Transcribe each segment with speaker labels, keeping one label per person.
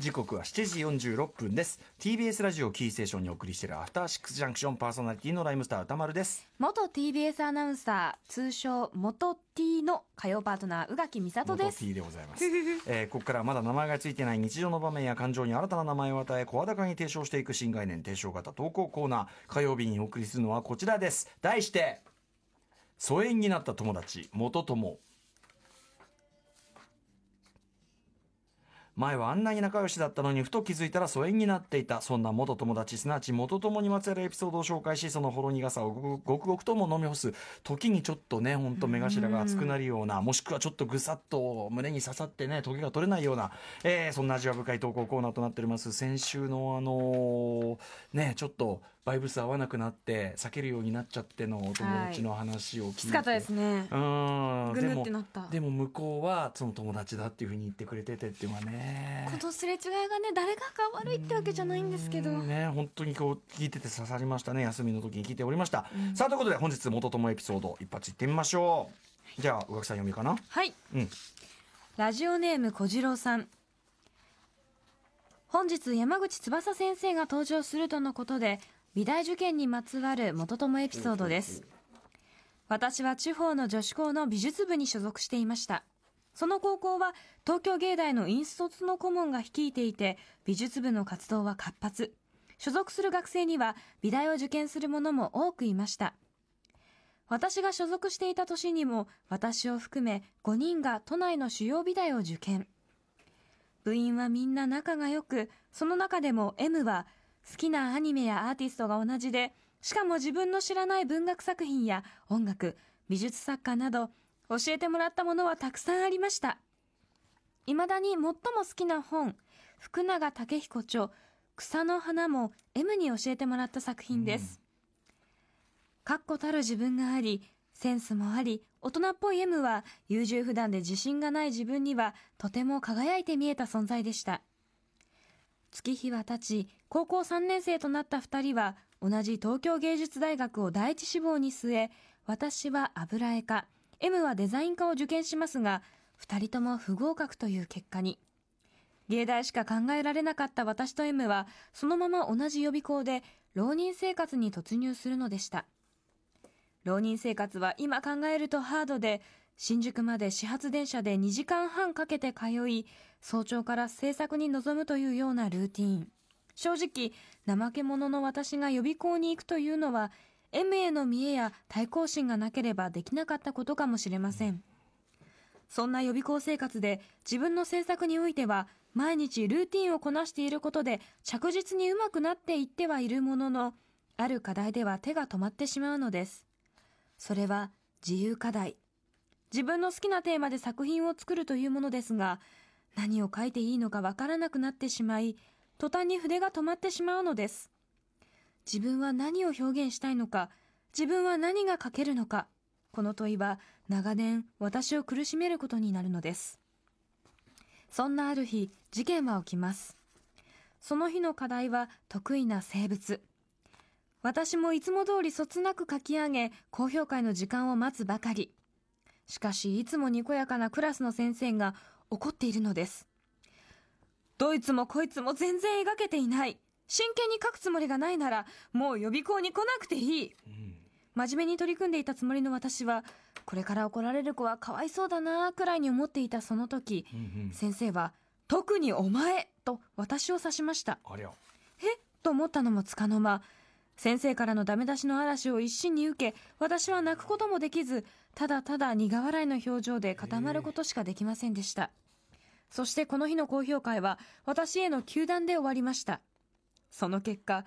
Speaker 1: 時刻は7時46分です。TBS ラジオキーステーションにお送りしているアフターシックスジャンクションパーソナリティのライムスター歌丸です。
Speaker 2: 元 TBS アナウンサー通称元 T の火曜パートナー宇垣美里
Speaker 1: 元
Speaker 2: です。
Speaker 1: T でございます、えーここからはまだ名前がついていない日常の場面や感情に新たな名前を与え声高に提唱していく新概念提唱型投稿コーナー火曜日にお送りするのはこちらです。題して疎遠になった友達元友前はあんなに仲良しだったのにふと気づいたら疎遠になっていた。そんな元友達すなわち元友にまつわるエピソードを紹介しそのほろ苦さをごくごくとも飲み干す。時にちょっとねほんと目頭が熱くなるようなもしくはちょっとぐさっと胸に刺さってね時が取れないような、えーそんな味わ深い投稿コーナーとなっております。先週のあのーねちょっとバイブス合わなくなって避けるようになっちゃってのお友達の話を聞いて、
Speaker 2: きつかったですね。
Speaker 1: うん。
Speaker 2: ぐぬ
Speaker 1: でも
Speaker 2: ってなった。
Speaker 1: でも向こうはその友達だっていうふうに言ってくれててっていうのはね。
Speaker 2: このすれ違いがね誰がか悪いってわけじゃないんですけど。
Speaker 1: うんね本当にこう聞いてて刺さりましたね。休みの時に聞いておりました、さあということで本日元友エピソード一発いってみましょう。じゃあ宇垣さん読みかな。
Speaker 2: はい。
Speaker 1: うん。
Speaker 2: ラジオネーム小次郎さん。本日山口翼先生が登場するとのことで美大受験にまつわる元友エピソードです。私は地方の女子校の美術部に所属していました。その高校は東京芸大の引率の顧問が率いていて美術部の活動は活発。所属する学生には美大を受験する者も多くいました。私が所属していた年にも私を含め5人が都内の主要美大を受験。部員はみんな仲が良くその中でも M は好きなアニメやアーティストが同じでしかも自分の知らない文学作品や音楽美術作家など教えてもらったものはたくさんありました。いまだに最も好きな本福永武彦著草の花も M に教えてもらった作品です、確固たる自分がありセンスもあり大人っぽい M は優柔不断で自信がない自分にはとても輝いて見えた存在でした。月日は経ち高校3年生となった2人は同じ東京芸術大学を第一志望に据え私は油絵科 M はデザイン科を受験しますが2人とも不合格という結果に。芸大しか考えられなかった私と M はそのまま同じ予備校で浪人生活に突入するのでした。浪人生活は今考えるとハードで新宿まで始発電車で2時間半かけて通い早朝から制作に臨むというようなルーティン。正直怠け者の私が予備校に行くというのは M への見栄や対抗心がなければできなかったことかもしれません。そんな予備校生活で自分の制作においては毎日ルーティンをこなしていることで着実にうまくなっていってはいるもののある課題では手が止まってしまうのです。それは自由課題。自分の好きなテーマで作品を作るというものですが何を書いていいのかわからなくなってしまい途端に筆が止まってしまうのです。自分は何を表現したいのか自分は何が書けるのかこの問いは長年私を苦しめることになるのです。そんなある日事件は起きます。その日の課題は得意な生物。私もいつも通りそつなく書き上げ高評価の時間を待つばかり。しかしいつもにこやかなクラスの先生が怒っているのです。どいつもこいつも全然描けていない。真剣に書くつもりがないならもう予備校に来なくていい。真面目に取り組んでいたつもりの私はこれから怒られる子はかわいそうだなくらいに思っていたその時、先生は「特にお前!」と私を指しました。え？と思ったのもつかの間先生からのダメ出しの嵐を一身に受け私は泣くこともできずただただ苦笑いの表情で固まることしかできませんでした。そしてこの日の高評会は私への糾弾で終わりました。その結果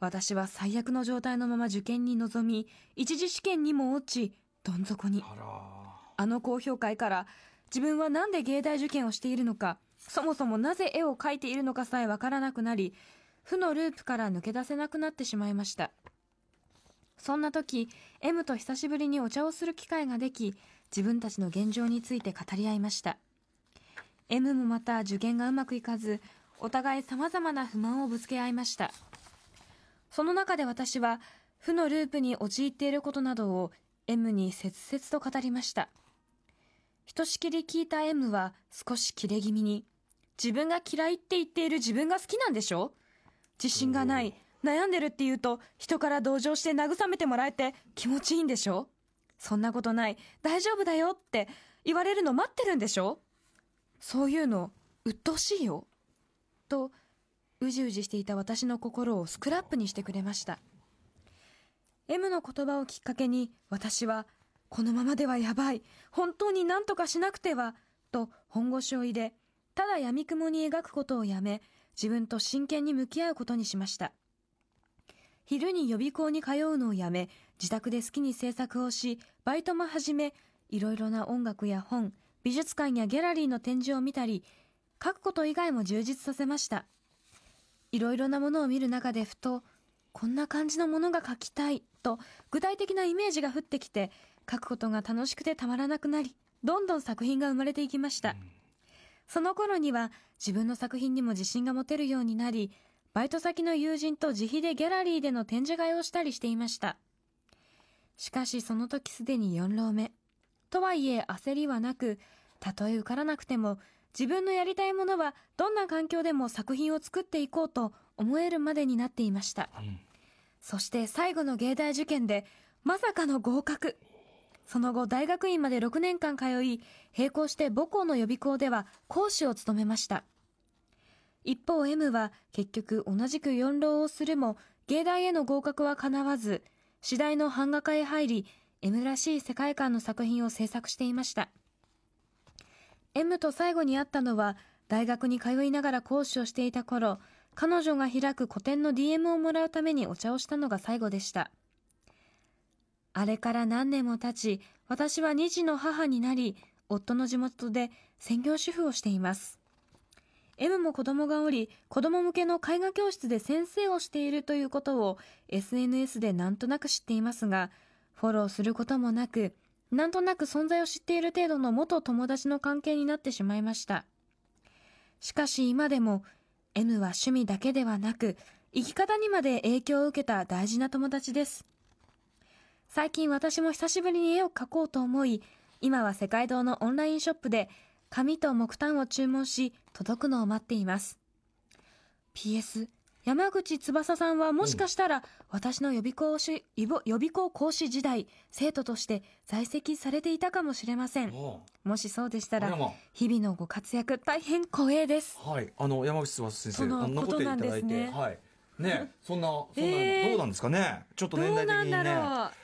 Speaker 2: 私は最悪の状態のまま受験に臨み一次試験にも落ちどん底に。
Speaker 1: あら。
Speaker 2: あの高評会から自分は何で芸大受験をしているのかそもそもなぜ絵を描いているのかさえわからなくなり負のループから抜け出せなくなってしまいましたそんな時 M と久しぶりにお茶をする機会ができ自分たちの現状について語り合いました。M もまた受験がうまくいかずお互い様々な不満をぶつけ合いました。その中で私は負のループに陥っていることなどを M に切々と語りました。ひとしきり聞いた M は少しキレ気味に、自分が嫌いって言っている自分が好きなんでしょ？自信がない、悩んでるって言うと人から同情して慰めてもらえて気持ちいいんでしょ？そんなことない、大丈夫だよって言われるの待ってるんでしょ？そういうの、鬱陶しいよ。と、うじうじしていた私の心をスクラップにしてくれました。M の言葉をきっかけに私はこのままではやばい。本当に何とかしなくては。と本腰を入れただ闇雲に描くことをやめ自分と真剣に向き合うことにしました。昼に予備校に通うのをやめ自宅で好きに制作をしバイトも始めいろいろな音楽や本美術館やギャラリーの展示を見たり書くこと以外も充実させました。いろいろなものを見る中でふとこんな感じのものが描きたいと具体的なイメージが降ってきて書くことが楽しくてたまらなくなりどんどん作品が生まれていきました、その頃には自分の作品にも自信が持てるようになりバイト先の友人と自費でギャラリーでの展示会をしたりしていました。しかしその時すでに4浪目。とはいえ焦りはなくたとえ受からなくても自分のやりたいものはどんな環境でも作品を作っていこうと思えるまでになっていました、
Speaker 1: うん。
Speaker 2: そして最後の芸大受験でまさかの合格。その後大学院まで6年間通い並行して母校の予備校では講師を務めました一方 M は結局同じく4浪をするも芸大への合格は叶わず次第の版画家へ入り M らしい世界観の作品を制作していました。M と最後に会ったのは大学に通いながら講師をしていた頃彼女が開く個展の DM をもらうためにお茶をしたのが最後でした。あれから何年も経ち私は2児の母になり夫の地元で専業主婦をしています。M も子供がおり子供向けの絵画教室で先生をしているということを SNS でなんとなく知っていますがフォローすることもなくなんとなく存在を知っている程度の元友達の関係になってしまいました。しかし今でも M は趣味だけではなく生き方にまで影響を受けた大事な友達です。最近私も久しぶりに絵を描こうと思い今は世界堂のオンラインショップで紙と木炭を注文し届くのを待っています。PS 山口翼さんはもしかしたら私の予備校し予備校講師時代生徒として在籍されていたかもしれません。
Speaker 1: お
Speaker 2: もしそうでしたら日々のご活躍大変光栄です。
Speaker 1: はい、あの山口翼先生、
Speaker 2: その
Speaker 1: あんなこと言っていただいて、
Speaker 2: ことなんですね。
Speaker 1: はい、ね、そんな、そんな、
Speaker 2: えー。
Speaker 1: どうなんですかね？ちょっと
Speaker 2: ど
Speaker 1: 年代的にね。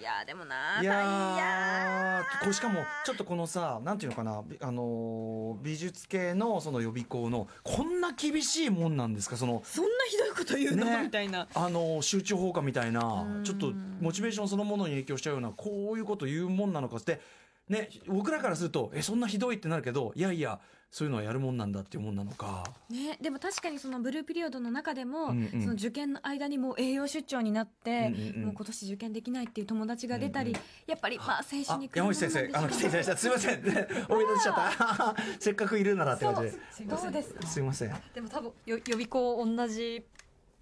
Speaker 2: いやでもない
Speaker 1: やーこれしかもちょっとこのさなんていうのかな？びあのー美術系のその予備校のこんな厳しいもんなんですか？その
Speaker 2: そんなひどいこと言うの、
Speaker 1: ね
Speaker 2: みたいな。
Speaker 1: あのー集中放課みたいな
Speaker 2: うん。
Speaker 1: ちょっとモチベーションそのものに影響しちゃうようなこういうこと言うもんなのかってね僕らからするとえそんなひどいってなるけどいやいやそういうのはやるもんなんだっていうもんなのか。
Speaker 2: ね、でも確かにそのブルーピリオドの中でも、
Speaker 1: うんうん。
Speaker 2: その受験の間にもう栄養出張になって、
Speaker 1: うんうんうん。
Speaker 2: もう今年受験できないっていう友達が出たり、
Speaker 1: うん
Speaker 2: やっぱりまあ精
Speaker 1: あ
Speaker 2: 神に来る
Speaker 1: 山口先生あの来ていただいた。すいません。ね お見出しちゃった。せっかくいるならって感じで。す
Speaker 2: どうですか。
Speaker 1: すいません。
Speaker 3: でも多分よ予備校同じっ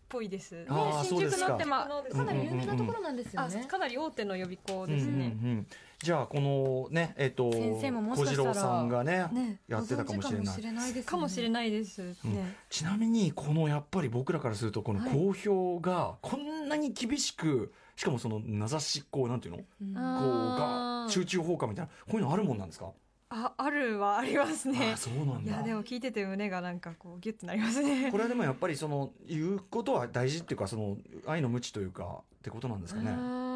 Speaker 3: ぽいです。
Speaker 2: ね。新宿のってまあ
Speaker 3: うん
Speaker 2: かなり有名なところなんですよ
Speaker 3: あ
Speaker 2: ね、
Speaker 3: かなり大手の予備校
Speaker 1: うんうん
Speaker 3: ですね。
Speaker 1: うん、じゃあこのねえっ、と
Speaker 2: 先生ももし
Speaker 1: 小次郎さんがね
Speaker 2: ね
Speaker 1: やってたかもしれない
Speaker 2: かもしれないですね
Speaker 3: かもしれないですね。
Speaker 1: ちなみにこのやっぱり僕らからするとこの
Speaker 2: はい
Speaker 1: 公表がこんなに厳しく、しかもその名指しこうなんていうの？こ
Speaker 2: うん
Speaker 1: う
Speaker 3: あー
Speaker 1: が集中放火みたいなこういうのあるもんなんですか、
Speaker 3: ああるはありますね
Speaker 1: あ。そうなんだ
Speaker 3: いやでも聞いてて胸がなんかこうギュッとなりますね
Speaker 1: こ。れはでもやっぱりその言うことは大事っていうかその愛の無知というかってことなんですかね。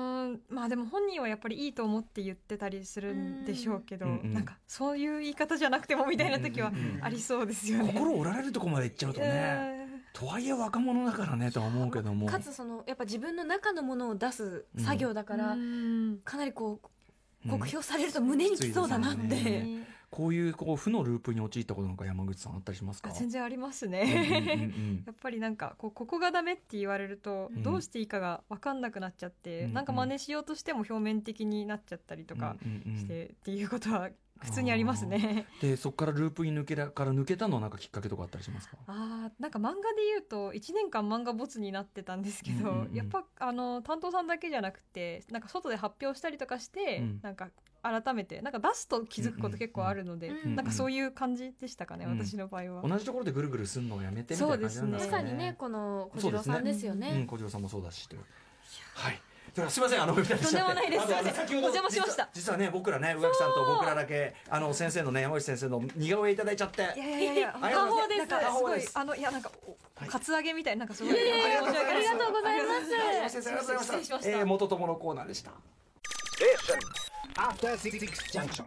Speaker 3: まあでも本人はやっぱりいいと思って言ってたりするんでしょうけど、
Speaker 1: うんうん
Speaker 3: なんかそういう言い方じゃなくてもみたいな時はありそうですよね。
Speaker 1: 心折られるとこまでいっちゃうとね、
Speaker 3: え
Speaker 1: とはいえ若者だからねとは思うけども。
Speaker 2: かつそのやっぱ自分の中のものを出す作業だ
Speaker 3: ー
Speaker 2: から、
Speaker 3: うん。
Speaker 2: かなりこう
Speaker 1: うん。
Speaker 2: 酷評されると胸にきそうだなって、
Speaker 1: こういうこう負のループに陥ったことなんか山口さんあったりしますか？
Speaker 3: あ全然あります
Speaker 1: うん
Speaker 3: ね。
Speaker 1: うんうん。
Speaker 3: やっぱりなんかこうここがダメって言われると
Speaker 1: うん。
Speaker 3: どうしていいかが分かんなくなっちゃって、
Speaker 1: うん
Speaker 3: なんか真似しようとしても表面的になっちゃったりとか
Speaker 1: うんうんうん。
Speaker 3: して、っていうことは普通にありますね。
Speaker 1: でそこからループに抜けらから抜けたのはなんかきっかけとかあったりしますか？
Speaker 3: あーなんか漫画で言うと1年間漫画ボツになってたんですけど、
Speaker 1: うんうんうん。
Speaker 3: やっぱあの担当さんだけじゃなくてなんか外で発表したりとかして、
Speaker 1: うん。
Speaker 3: なんか改めてなんか出すと気づくこと結構あるので、
Speaker 2: うんうん
Speaker 3: なんかそういう感じでしたかね、
Speaker 1: うん。
Speaker 3: 私の場合は。
Speaker 1: 同じところでぐるぐるすんのをやめてみたいな感じなんで
Speaker 2: ますさにね。この小次郎さんですよ
Speaker 1: うん、
Speaker 2: ね。
Speaker 1: 小次郎さんもそうだしはい。すみません。あの二人しちゃって
Speaker 2: とんでもないですすいません。
Speaker 1: 先ほど
Speaker 2: お邪魔しました。
Speaker 1: 実は実はね僕らね宇垣さんと僕らだけ あの先生のね山内先生の似顔絵いただいちゃって。
Speaker 3: いやいやいやいや、
Speaker 1: ありがとうございます過保護です
Speaker 3: あのいやなんかカツアゲみたいななんかすごい、
Speaker 1: いやいやい。や
Speaker 2: ありがとうございます。
Speaker 1: はい先生ありがとうございました
Speaker 2: 失礼しました。
Speaker 1: えー元友のコーナーでした
Speaker 4: After Six Junction.